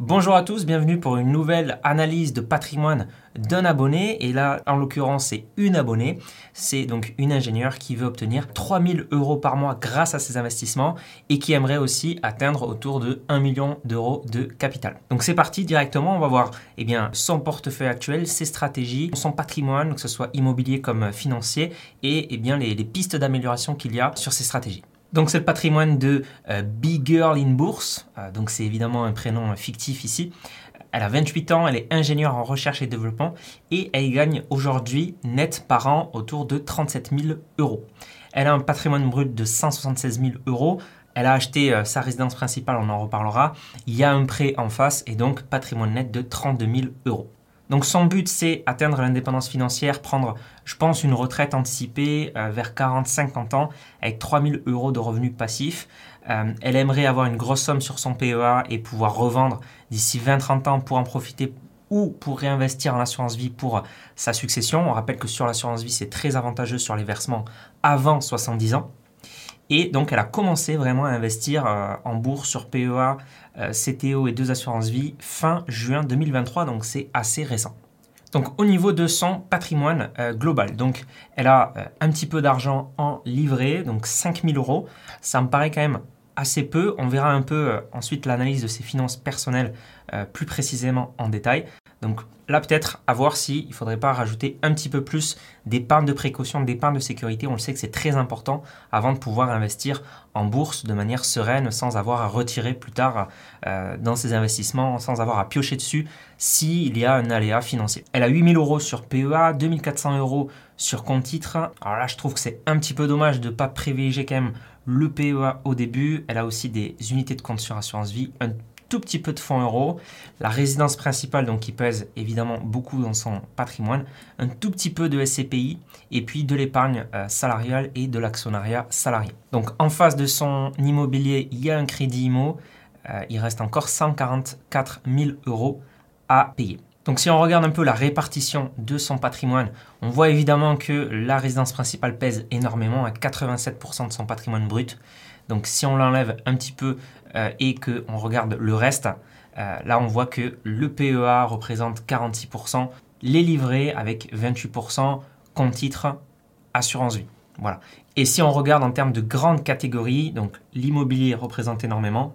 Bonjour à tous, bienvenue pour une nouvelle analyse de patrimoine d'un abonné. Et là, en l'occurrence, c'est une abonnée. C'est donc une ingénieure qui veut obtenir 3000 euros par mois grâce à ses investissements et qui aimerait aussi atteindre autour de 1 million d'euros de capital. Donc c'est parti directement, on va voir eh son portefeuille actuel, ses stratégies, son patrimoine, que ce soit immobilier comme financier, et eh les, pistes d'amélioration qu'il y a sur ces stratégies. Donc c'est le patrimoine de euh, Big Girl in Bourse. Euh, donc c'est évidemment un prénom fictif ici. Elle a 28 ans, elle est ingénieure en recherche et développement et elle gagne aujourd'hui net par an autour de 37 000 euros. Elle a un patrimoine brut de 176 000 euros. Elle a acheté euh, sa résidence principale, on en reparlera. Il y a un prêt en face et donc patrimoine net de 32 000 euros. Donc son but, c'est atteindre l'indépendance financière, prendre, je pense, une retraite anticipée euh, vers 40-50 ans avec 3000 euros de revenus passifs. Euh, elle aimerait avoir une grosse somme sur son PEA et pouvoir revendre d'ici 20-30 ans pour en profiter ou pour réinvestir en assurance vie pour sa succession. On rappelle que sur l'assurance vie, c'est très avantageux sur les versements avant 70 ans. Et donc, elle a commencé vraiment à investir euh, en bourse sur PEA, euh, CTO et deux assurances vie fin juin 2023, donc c'est assez récent. Donc au niveau de son patrimoine euh, global, donc elle a un petit peu d'argent en livret, donc 5000 euros. Ça me paraît quand même assez peu. On verra un peu ensuite l'analyse de ses finances personnelles plus précisément en détail. Donc là, peut-être à voir s'il ne faudrait pas rajouter un petit peu plus d'épargne de précaution, d'épargne de sécurité. On le sait que c'est très important avant de pouvoir investir en bourse de manière sereine sans avoir à retirer plus tard euh, dans ses investissements, sans avoir à piocher dessus s'il y a un aléa financier. Elle a 8000 euros sur PEA, 2400 euros sur compte titre. Alors là, je trouve que c'est un petit peu dommage de ne pas privilégier quand même le PEA au début. Elle a aussi des unités de compte sur assurance vie, tout petit peu de fonds euros, la résidence principale donc qui pèse évidemment beaucoup dans son patrimoine, un tout petit peu de SCPI et puis de l'épargne euh, salariale et de l'actionnariat salarié. Donc en face de son immobilier, il y a un crédit IMO, euh, il reste encore 144 000 euros à payer. Donc si on regarde un peu la répartition de son patrimoine, on voit évidemment que la résidence principale pèse énormément à 87% de son patrimoine brut. Donc si on l'enlève un petit peu et qu'on regarde le reste, euh, là on voit que le PEA représente 46%, les livrets avec 28%, compte titre, assurance vie. Voilà. Et si on regarde en termes de grandes catégories, donc l'immobilier représente énormément,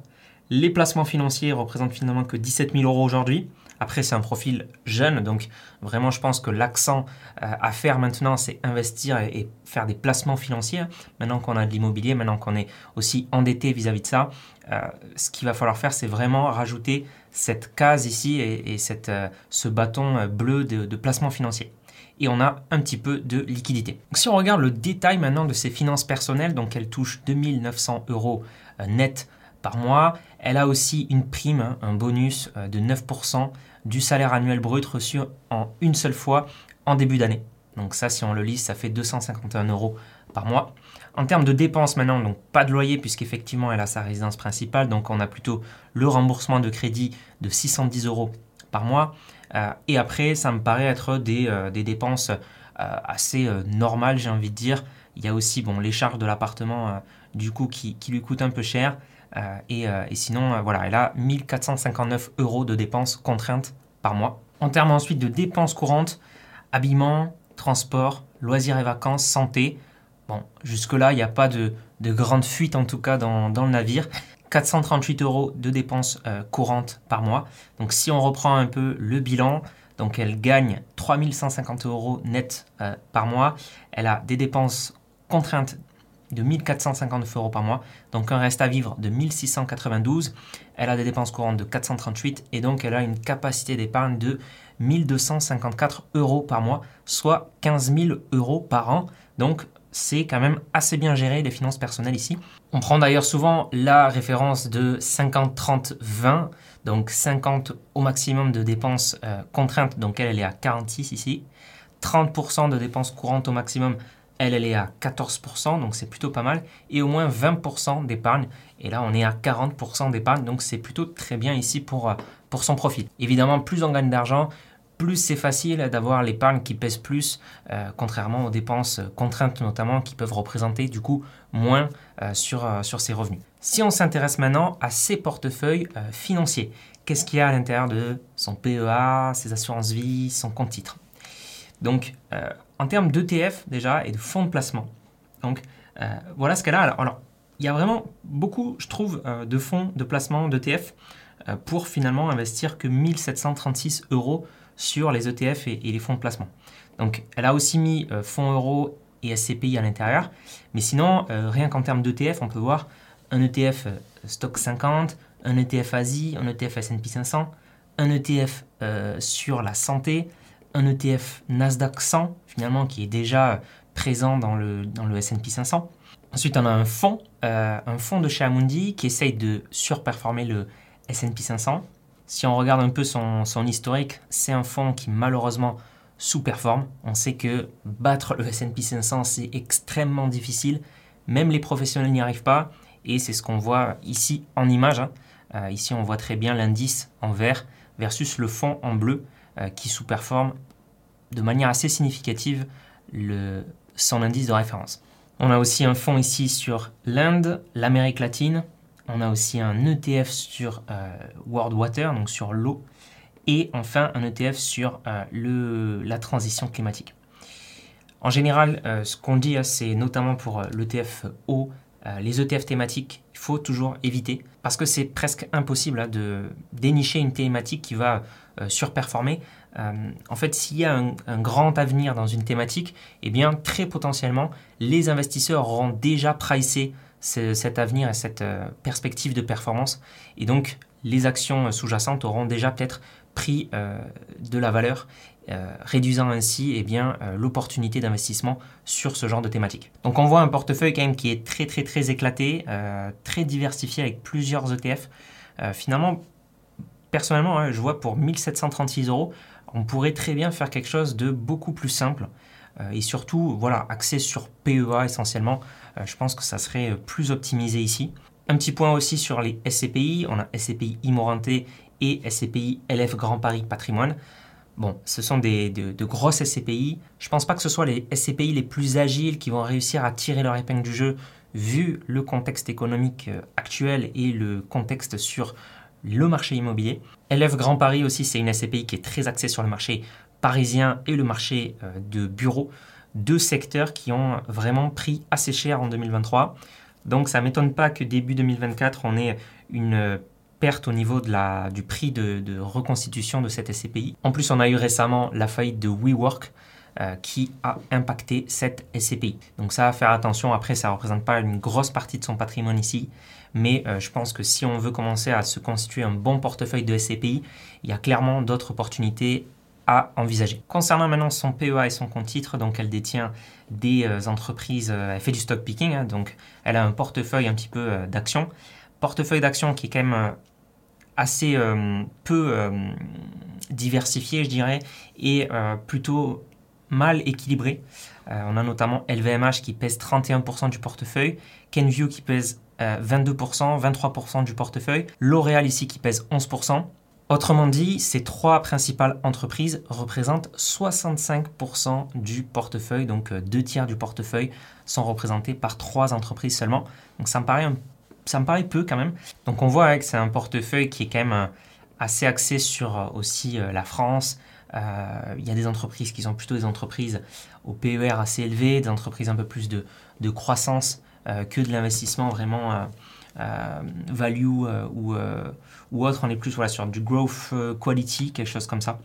les placements financiers représentent finalement que 17 000 euros aujourd'hui. Après, c'est un profil jeune, donc vraiment, je pense que l'accent euh, à faire maintenant, c'est investir et, faire des placements financiers. Maintenant qu'on a de l'immobilier, maintenant qu'on est aussi endetté vis-à-vis de ça, euh, ce qu'il va falloir faire, c'est vraiment rajouter cette case ici et, cette, euh, ce bâton bleu de, de placement financier et on a un petit peu de liquidité. si on regarde le détail maintenant de ses finances personnelles, donc elle touche 2900 euros net par mois. Elle a aussi une prime, hein, un bonus de 9% du salaire annuel brut reçu en une seule fois en début d'année. Donc ça, si on le lit, ça fait 251 euros par mois. En termes de dépenses maintenant, donc pas de loyer puisqu'effectivement elle a sa résidence principale, donc on a plutôt le remboursement de crédit de 610 euros par mois. Euh, et après, ça me paraît être des, euh, dépenses euh, assez normales, j'ai envie de dire. Il y a aussi bon, les charges de l'appartement du coup qui, qui, lui coûtent un peu cher. Euh, euh, et, sinon, euh, voilà, elle a 1459 euros de dépenses contraintes par mois. En termes ensuite de dépenses courantes, habillement, transport, loisirs et vacances, santé. Bon, jusque-là, il n'y a pas de, de, grande fuite en tout cas dans, dans le navire. 438 euros de dépenses courantes par mois. Donc si on reprend un peu le bilan, donc elle gagne 3150 euros net par mois. Elle a des dépenses contraintes de 1459 euros par mois, donc un reste à vivre de 1692. Elle a des dépenses courantes de 438 et donc elle a une capacité d'épargne de 1254 euros par mois, soit 15 000 euros par an. Donc c'est quand même assez bien géré les finances personnelles ici. On prend d'ailleurs souvent la référence de 50-30-20, donc 50 au maximum de dépenses euh, contraintes, donc elle, elle est à 46 ici. 30% de dépenses courantes au maximum, elle, est à 14%, donc c'est plutôt pas mal, et au moins 20% d'épargne. Et là, on est à 40% d'épargne, donc c'est plutôt très bien ici pour, euh, son profil. Évidemment, plus on gagne d'argent, plus c'est facile d'avoir l'épargne qui pèse plus, euh, contrairement aux dépenses contraintes notamment, qui peuvent représenter du coup moins euh, sur, sur ses revenus. Si on s'intéresse maintenant à ses portefeuilles financiers, qu'est-ce qu'il y a à l'intérieur de son PEA, ses assurances vie, son compte titre? Donc, en termes d'ETF déjà et de fonds de placement, donc euh, voilà ce qu'elle a. Alors, il y a vraiment beaucoup, je trouve, euh, de fonds de placement d'ETF pour finalement investir que 1736 euros sur les ETF et, les fonds de placement. Donc, elle a aussi mis fonds euros et SCPI à l'intérieur. Mais sinon, rien qu'en termes d'ETF, on peut voir un ETF stock 50, un ETF Asie, un ETF S&P 500, un ETF sur la santé, un ETF Nasdaq 100, finalement, qui est déjà présent dans le, dans le S&P 500. Ensuite, on a un fonds, euh, un fonds de chez Amundi qui essaye de surperformer le S&P 500. Si on regarde un peu son, son historique, c'est un fonds qui malheureusement sous-performe. On sait que battre le S&P 500, c'est extrêmement difficile. Même les professionnels n'y arrivent pas. Et c'est ce qu'on voit ici en image. Hein. Euh, ici, on voit très bien l'indice en vert versus le fond en bleu. Euh, qui sous-performe de manière assez significative le, son indice de référence. On a aussi un fonds ici sur l'Inde, l'Amérique latine. On a aussi un ETF sur euh, World Water, donc sur l'eau. Et enfin un ETF sur euh, le, la transition climatique. En général, ce qu'on dit, hein, c'est notamment pour l'ETF eau, les ETF thématiques, il faut toujours éviter parce que c'est presque impossible hein, de dénicher une thématique qui va euh, surperformer. Euh, en fait, s'il y a un, grand avenir dans une thématique, eh bien, très potentiellement, les investisseurs auront déjà pricé cet avenir et cette euh, perspective de performance. Et donc, les actions sous-jacentes auront déjà peut-être pris de la valeur, réduisant ainsi eh bien, l'opportunité d'investissement sur ce genre de thématique. Donc on voit un portefeuille quand même qui est très très très éclaté, très diversifié avec plusieurs ETF. finalement, personnellement, hein, je vois pour 1736 euros, on pourrait très bien faire quelque chose de beaucoup plus simple euh, et surtout, voilà, axé sur PEA essentiellement. Euh, je pense que ça serait plus optimisé ici. Un petit point aussi sur les SCPI. On a SCPI Immorenté et SCPI LF Grand Paris Patrimoine. Bon, ce sont des, de, grosses SCPI. Je ne pense pas que ce soit les SCPI les plus agiles qui vont réussir à tirer leur épingle du jeu vu le contexte économique euh, actuel et le contexte sur le marché immobilier. LF Grand Paris aussi, c'est une SCPI qui est très axée sur le marché parisien et le marché euh, de bureaux, deux secteurs qui ont vraiment pris assez cher en 2023. Donc ça ne m'étonne pas que début 2024, on ait une perte au niveau de la, du prix de, reconstitution de cette SCPI. En plus, on a eu récemment la faillite de WeWork, euh, qui a impacté cette SCPI. Donc ça, à faire attention. Après, ça ne représente pas une grosse partie de son patrimoine ici. Mais euh, je pense que si on veut commencer à se constituer un bon portefeuille de SCPI, il y a clairement d'autres opportunités à envisager. Concernant maintenant son PEA et son compte titre, donc elle détient des euh, entreprises, elle fait du stock picking, hein, donc elle a un portefeuille un petit peu d'actions. Portefeuille d'actions qui est quand même assez peu diversifié, je dirais, et plutôt mal équilibré. Euh, on a notamment LVMH qui pèse 31% du portefeuille, Kenview qui pèse 22%, euh, 23% du portefeuille, L'Oréal ici qui pèse 11%. Autrement dit, ces trois principales entreprises représentent 65% du portefeuille, donc euh, deux tiers du portefeuille sont représentés par trois entreprises seulement. Donc ça me paraît, ça me paraît peu quand même. Donc on voit que c'est un portefeuille qui est quand même assez axé sur aussi la France, euh, il y a des entreprises qui sont plutôt des entreprises au PER assez élevé, des entreprises un peu plus de, de croissance euh, que de l'investissement vraiment euh, value ou, ou autre. On est plus voilà, sur du growth quality, quelque chose comme ça.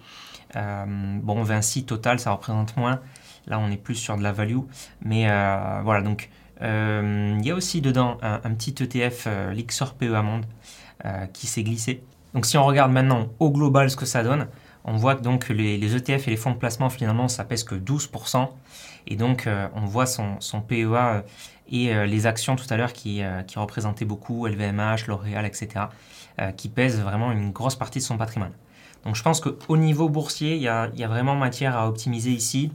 bon, Vinci, Total, ça représente moins. Là, on est plus sur de la value. Mais voilà, donc il y a aussi dedans un, petit ETF, l'Ixor PEA Monde, qui s'est glissé. Donc si on regarde maintenant au global ce que ça donne, on voit que les, ETF et les fonds de placement, finalement, ça pèse que 12%. Et donc, euh, on voit son, PEA euh, et euh, les actions tout à l'heure qui, représentaient beaucoup, LVMH, L'Oréal, etc., qui pèsent vraiment une grosse partie de son patrimoine. Donc, je pense qu'au niveau boursier, il y, a, vraiment matière à optimiser ici.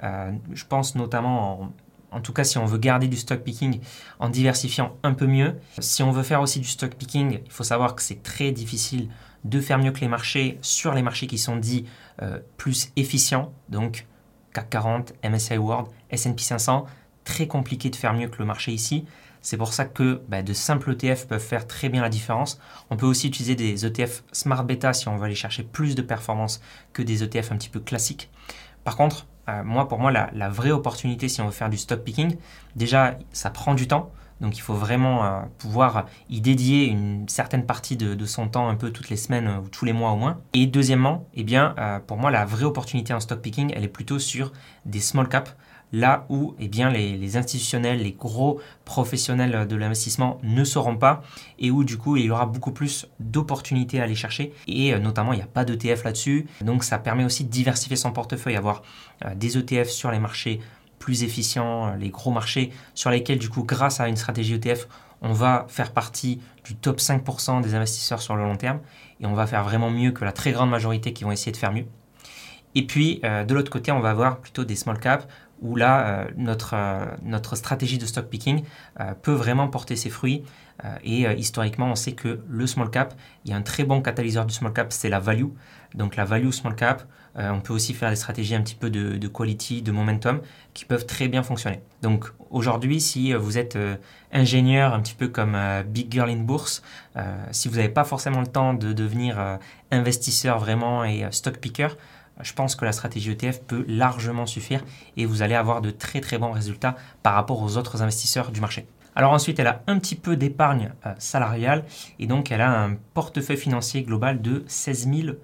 je pense notamment en, tout cas, si on veut garder du stock picking en diversifiant un peu mieux. Si on veut faire aussi du stock picking, il faut savoir que c'est très difficile de faire mieux que les marchés sur les marchés qui sont dits euh, plus efficients, donc CAC 40, MSCI World, S&P 500, très compliqué de faire mieux que le marché ici. C'est pour ça que bah, de simples ETF peuvent faire très bien la différence. On peut aussi utiliser des ETF Smart Beta si on veut aller chercher plus de performance que des ETF un petit peu classiques. Par contre, euh, moi, pour moi, la, vraie opportunité si on veut faire du stock picking, déjà, ça prend du temps. Donc il faut vraiment euh, pouvoir y dédier une certaine partie de, son temps un peu toutes les semaines ou tous les mois au moins. Et deuxièmement, eh bien, pour moi, la vraie opportunité en stock picking, elle est plutôt sur des small caps là où eh bien, les, institutionnels, les gros professionnels de l'investissement ne seront pas et où du coup il y aura beaucoup plus d'opportunités à aller chercher et euh, notamment il n'y a pas d'ETF là-dessus donc ça permet aussi de diversifier son portefeuille, avoir euh, des ETF sur les marchés plus efficients, euh, les gros marchés sur lesquels du coup grâce à une stratégie ETF on va faire partie du top 5% des investisseurs sur le long terme et on va faire vraiment mieux que la très grande majorité qui vont essayer de faire mieux. Et puis, de l'autre côté, on va avoir plutôt des small caps où là, euh, notre, euh, notre stratégie de stock picking euh, peut vraiment porter ses fruits. et historiquement, on sait que le small cap, il y a un très bon catalyseur du small cap, c'est la value. Donc la value small cap, on peut aussi faire des stratégies un petit peu de, quality, de momentum, qui peuvent très bien fonctionner. Donc aujourd'hui, si vous êtes ingénieur, un petit peu comme Big Girl in Bourse, si vous n'avez pas forcément le temps de devenir investisseur vraiment et stock picker, je pense que la stratégie ETF peut largement suffire et vous allez avoir de très très bons résultats par rapport aux autres investisseurs du marché. Alors ensuite, elle a un petit peu d'épargne euh, salariale et donc elle a un portefeuille financier global de 16 000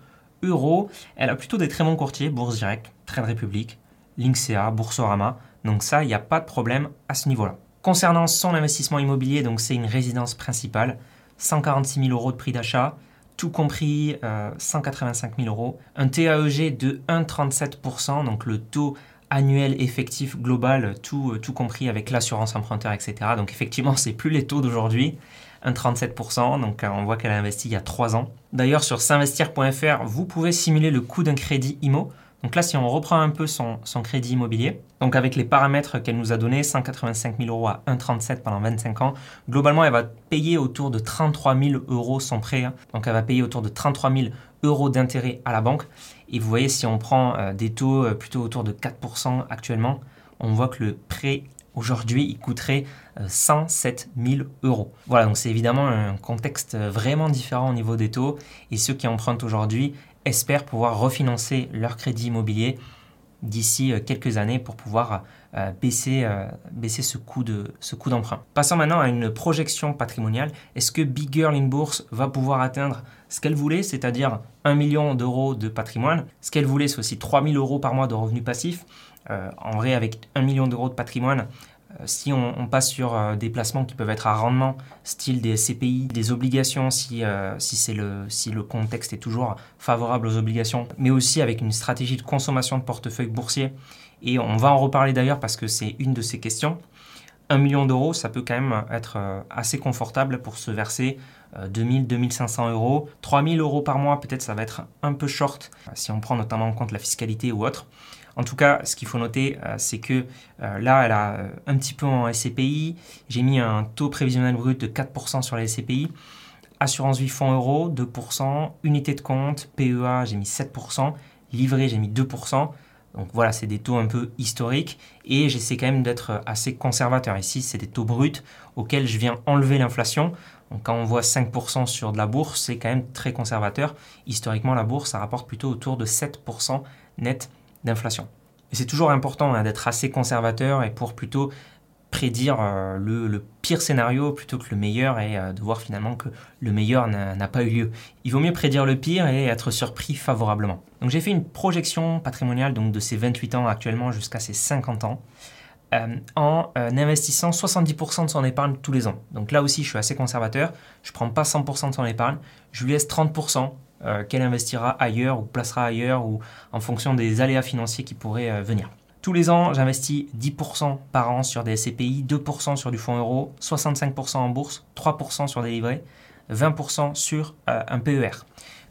euros. Elle a plutôt des très bons courtiers, Bourse Direct, Trade Republic, Linksea, Boursorama. Donc ça, il n'y a pas de problème à ce niveau-là. Concernant son investissement immobilier, donc c'est une résidence principale, 146 000 euros de prix d'achat, tout compris 185 euh, 000 euros. Un TAEG de 1,37%, donc le taux annuel effectif global, tout, euh, tout compris avec l'assurance emprunteur, etc. Donc effectivement, c'est plus les taux d'aujourd'hui. 1,37%, donc euh, on voit qu'elle a investi il y a 3 ans. D'ailleurs, sur s'investir.fr, vous pouvez simuler le coût d'un crédit IMO. Donc là, si on reprend un peu son, crédit immobilier, donc avec les paramètres qu'elle nous a donnés, 185 000 euros à 1,37 pendant 25 ans, globalement, elle va payer autour de 33 000 euros son prêt. Hein. Donc elle va payer autour de 33 000 euros d'intérêt à la banque. Et vous voyez, si on prend euh, des taux euh, plutôt autour de 4% actuellement, on voit que le prêt aujourd'hui, il coûterait 107 euh, 000 euros. Voilà, donc c'est évidemment un contexte vraiment différent au niveau des taux. Et ceux qui empruntent aujourd'hui, espèrent pouvoir refinancer leur crédit immobilier d'ici euh, quelques années pour pouvoir euh, baisser, euh, ce coût d'emprunt. Passons maintenant à une projection patrimoniale. Est-ce que Big Girl in Bourse va pouvoir atteindre ce qu'elle voulait, c'est-à-dire 1 million d'euros de patrimoine? Ce qu'elle voulait, c'est aussi 3 000 euros par mois de revenus passifs. en vrai, avec 1 million d'euros de patrimoine, si on, passe sur euh, des placements qui peuvent être à rendement, style des CPI, des obligations, si, euh, si, le, si le contexte est toujours favorable aux obligations, mais aussi avec une stratégie de consommation de portefeuille boursier, et on va en reparler d'ailleurs parce que c'est une de ces questions, 1 million d'euros, ça peut quand même être assez confortable pour se verser 2000, 2500 euros. 3000 euros par mois, peut-être ça va être un peu short si on prend notamment en compte la fiscalité ou autre. En tout cas, ce qu'il faut noter, euh, c'est que euh, là, elle a euh, un petit peu en SCPI. J'ai mis un taux prévisionnel brut de 4% sur les SCPI. Assurance vie fonds euro, 2%. Unité de compte, PEA, j'ai mis 7%. Livret, j'ai mis 2%. Donc voilà, c'est des taux un peu historiques et j'essaie quand même d'être assez conservateur. Ici, c'est des taux bruts auxquels je viens enlever l'inflation. Donc quand on voit 5% sur de la bourse, c'est quand même très conservateur. Historiquement, la bourse, ça rapporte plutôt autour de 7% net d'inflation. Et c'est toujours important hein, d'être assez conservateur et pour plutôt prédire euh, le, pire scénario plutôt que le meilleur et euh, de voir finalement que le meilleur n'a pas eu lieu. Il vaut mieux prédire le pire et être surpris favorablement. Donc j'ai fait une projection patrimoniale donc de ses 28 ans actuellement jusqu'à ses 50 ans. Euh, en investissant 70% de son épargne tous les ans. Donc là aussi, je suis assez conservateur. Je ne prends pas 100% de son épargne. Je lui laisse 30% euh, qu'elle investira ailleurs ou placera ailleurs ou en fonction des aléas financiers qui pourraient euh, venir. Tous les ans, j'investis 10% par an sur des SCPI, 2% sur du fonds euro, 65% en bourse, 3% sur des livrets, 20% sur euh, un PER.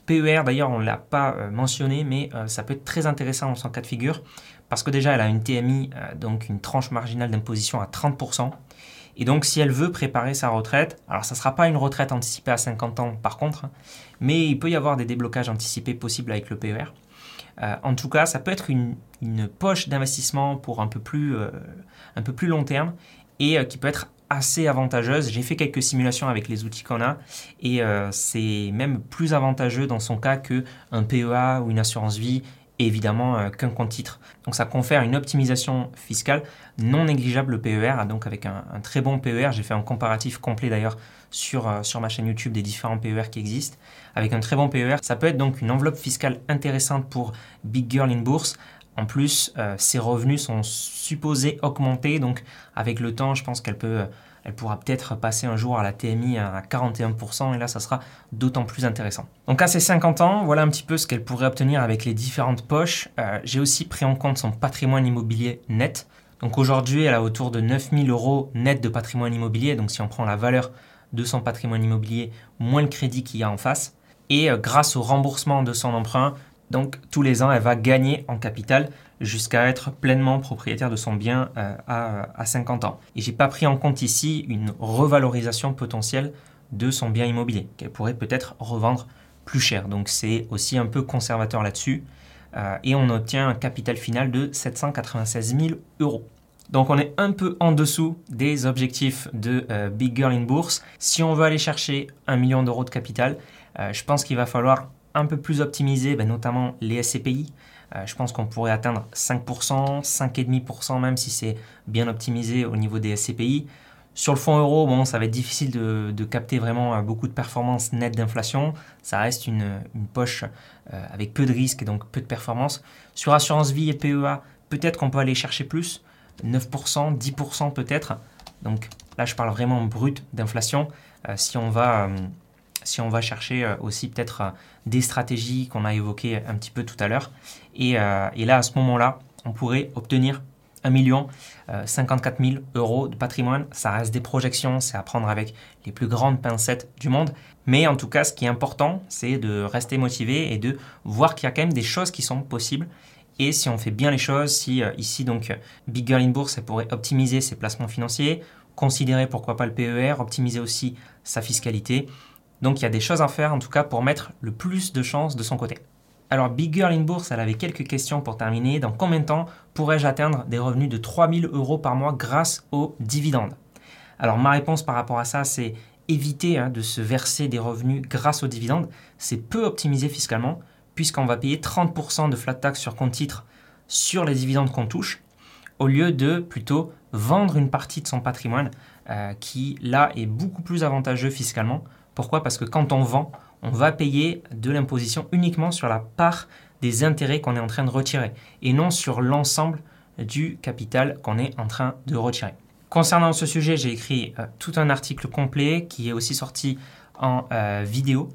PER, d'ailleurs, on ne l'a pas mentionné, mais ça peut être très intéressant dans son cas de figure, parce que déjà, elle a une TMI, donc une tranche marginale d'imposition à 30%. Et donc, si elle veut préparer sa retraite, alors ça ne sera pas une retraite anticipée à 50 ans par contre, hein, mais il peut y avoir des déblocages anticipés possibles avec le PER. Euh, en tout cas, ça peut être une, poche d'investissement pour un peu, plus, euh, long terme et euh, qui peut être assez avantageuse. J'ai fait quelques simulations avec les outils qu'on a et c'est même plus avantageux dans son cas qu'un PEA ou une assurance vie évidemment euh, qu'un compte titre. Donc ça confère une optimisation fiscale non négligeable le PER, donc avec un, très bon PER, j'ai fait un comparatif complet d'ailleurs sur, euh, sur ma chaîne YouTube des différents PER qui existent. Avec un très bon PER, ça peut être donc une enveloppe fiscale intéressante pour Big Girl in Bourse. En plus, euh, ses revenus sont supposés augmenter, donc avec le temps, je pense qu'elle peut elle pourra peut-être passer un jour à la TMI à 41% et là, ça sera d'autant plus intéressant. Donc à ses 50 ans, voilà un petit peu ce qu'elle pourrait obtenir avec les différentes poches. Euh, j'ai aussi pris en compte son patrimoine immobilier net. Donc aujourd'hui, elle a autour de 9000 euros net de patrimoine immobilier. Donc si on prend la valeur de son patrimoine immobilier moins le crédit qu'il y a en face. Et euh, grâce au remboursement de son emprunt, donc tous les ans, elle va gagner en capital jusqu'à être pleinement propriétaire de son bien euh, à, 50 ans. Et j'ai pas pris en compte ici une revalorisation potentielle de son bien immobilier qu'elle pourrait peut-être revendre plus cher. Donc c'est aussi un peu conservateur là-dessus. Euh, et on obtient un capital final de 796 000 euros. Donc on est un peu en dessous des objectifs de euh, Big Girl in Bourse. Si on veut aller chercher un million d'euros de capital, je pense qu'il va falloir un peu plus optimiser ben, notamment les SCPI. Euh, je pense qu'on pourrait atteindre 5%, 5,5% même si c'est bien optimisé au niveau des SCPI. Sur le fonds euro, bon, ça va être difficile de, capter vraiment euh, beaucoup de performances nettes d'inflation. Ça reste une, poche euh, avec peu de risques et donc peu de performances. Sur assurance vie et PEA, peut-être qu'on peut aller chercher plus, 9%, 10% peut-être. Donc là, je parle vraiment brut d'inflation. si on va si on va chercher aussi peut-être des stratégies qu'on a évoquées un petit peu tout à l'heure. Et, euh, là, à ce moment-là, on pourrait obtenir 1 million 54 000 euros de patrimoine. Ça reste des projections, c'est à prendre avec les plus grandes pincettes du monde. Mais en tout cas, ce qui est important, c'est de rester motivé et de voir qu'il y a quand même des choses qui sont possibles. Et si on fait bien les choses, si ici donc Big Girl in Bourse, elle pourrait optimiser ses placements financiers, considérer pourquoi pas le PER, optimiser aussi sa fiscalité, donc il y a des choses à faire en tout cas pour mettre le plus de chances de son côté. Alors Big Girl in Bourse, elle avait quelques questions pour terminer. Dans combien de temps pourrais-je atteindre des revenus de 3000 euros par mois grâce aux dividendes? Alors ma réponse par rapport à ça, c'est éviter hein, de se verser des revenus grâce aux dividendes. C'est peu optimisé fiscalement puisqu'on va payer 30% de flat tax sur compte titre sur les dividendes qu'on touche au lieu de plutôt vendre une partie de son patrimoine euh, qui là est beaucoup plus avantageux fiscalement pourquoi? Parce que quand on vend, on va payer de l'imposition uniquement sur la part des intérêts qu'on est en train de retirer et non sur l'ensemble du capital qu'on est en train de retirer. Concernant ce sujet, j'ai écrit euh, tout un article complet qui est aussi sorti en euh, vidéo.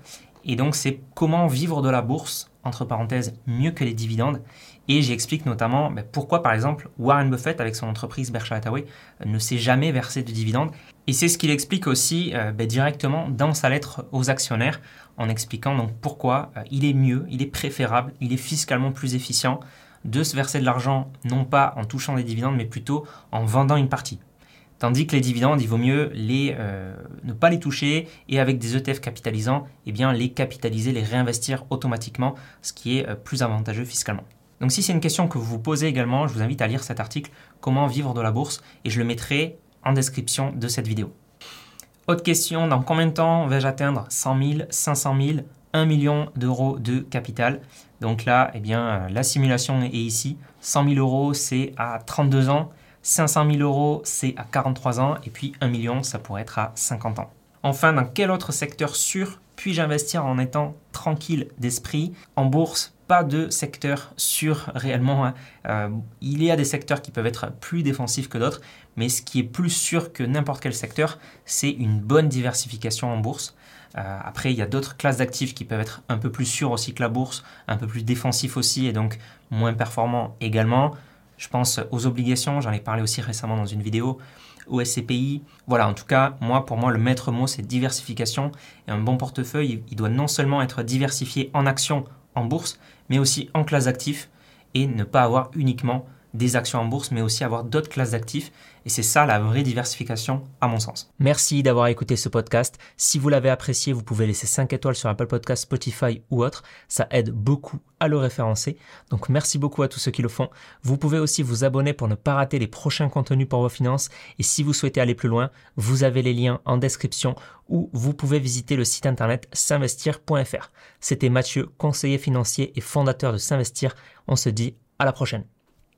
Et donc, c'est comment vivre de la bourse, entre parenthèses, mieux que les dividendes. Et j'explique notamment ben, pourquoi, par exemple, Warren Buffett, avec son entreprise Berkshire Hathaway, ne s'est jamais versé de dividendes. Et c'est ce qu'il explique aussi euh, ben, directement dans sa lettre aux actionnaires, en expliquant donc pourquoi euh, il est mieux, il est préférable, il est fiscalement plus efficient de se verser de l'argent, non pas en touchant des dividendes, mais plutôt en vendant une partie. Tandis que les dividendes, il vaut mieux euh, ne pas les toucher et avec des ETF capitalisants, eh bien, les capitaliser, les réinvestir automatiquement, ce qui est plus avantageux fiscalement. Donc si c'est une question que vous vous posez également, je vous invite à lire cet article Comment vivre de la bourse et je le mettrai en description de cette vidéo. Autre question, dans combien de temps vais-je atteindre 100 000, 500 000, 1 million d'euros de capital? Donc là, eh bien, euh, la simulation est ici. 100 000 euros, c'est à 32 ans. 500 000 euros, c'est à 43 ans. Et puis 1 million, ça pourrait être à 50 ans. Enfin, dans quel autre secteur sûr puis-je investir en étant tranquille d'esprit? En bourse, de secteur sûr réellement. Hein. Euh, il y a des secteurs qui peuvent être plus défensifs que d'autres, mais ce qui est plus sûr que n'importe quel secteur, c'est une bonne diversification en bourse. Euh, après, il y a d'autres classes d'actifs qui peuvent être un peu plus sûrs aussi que la bourse, un peu plus défensifs aussi et donc moins performants également. Je pense aux obligations, j'en ai parlé aussi récemment dans une vidéo, aux SCPI. Voilà, en tout cas, moi, pour moi, le maître mot, c'est diversification. Et un bon portefeuille, il doit non seulement être diversifié en actions, en bourse, mais aussi en classe d'actifs et ne pas avoir uniquement des actions en bourse, mais aussi avoir d'autres classes d'actifs. Et c'est ça la vraie diversification à mon sens. Merci d'avoir écouté ce podcast. Si vous l'avez apprécié, vous pouvez laisser 5 étoiles sur Apple Podcast, Spotify ou autre. Ça aide beaucoup à le référencer. Donc merci beaucoup à tous ceux qui le font. Vous pouvez aussi vous abonner pour ne pas rater les prochains contenus pour vos finances. Et si vous souhaitez aller plus loin, vous avez les liens en description ou vous pouvez visiter le site internet s'investir.fr. C'était Mathieu, conseiller financier et fondateur de S'investir. On se dit à la prochaine.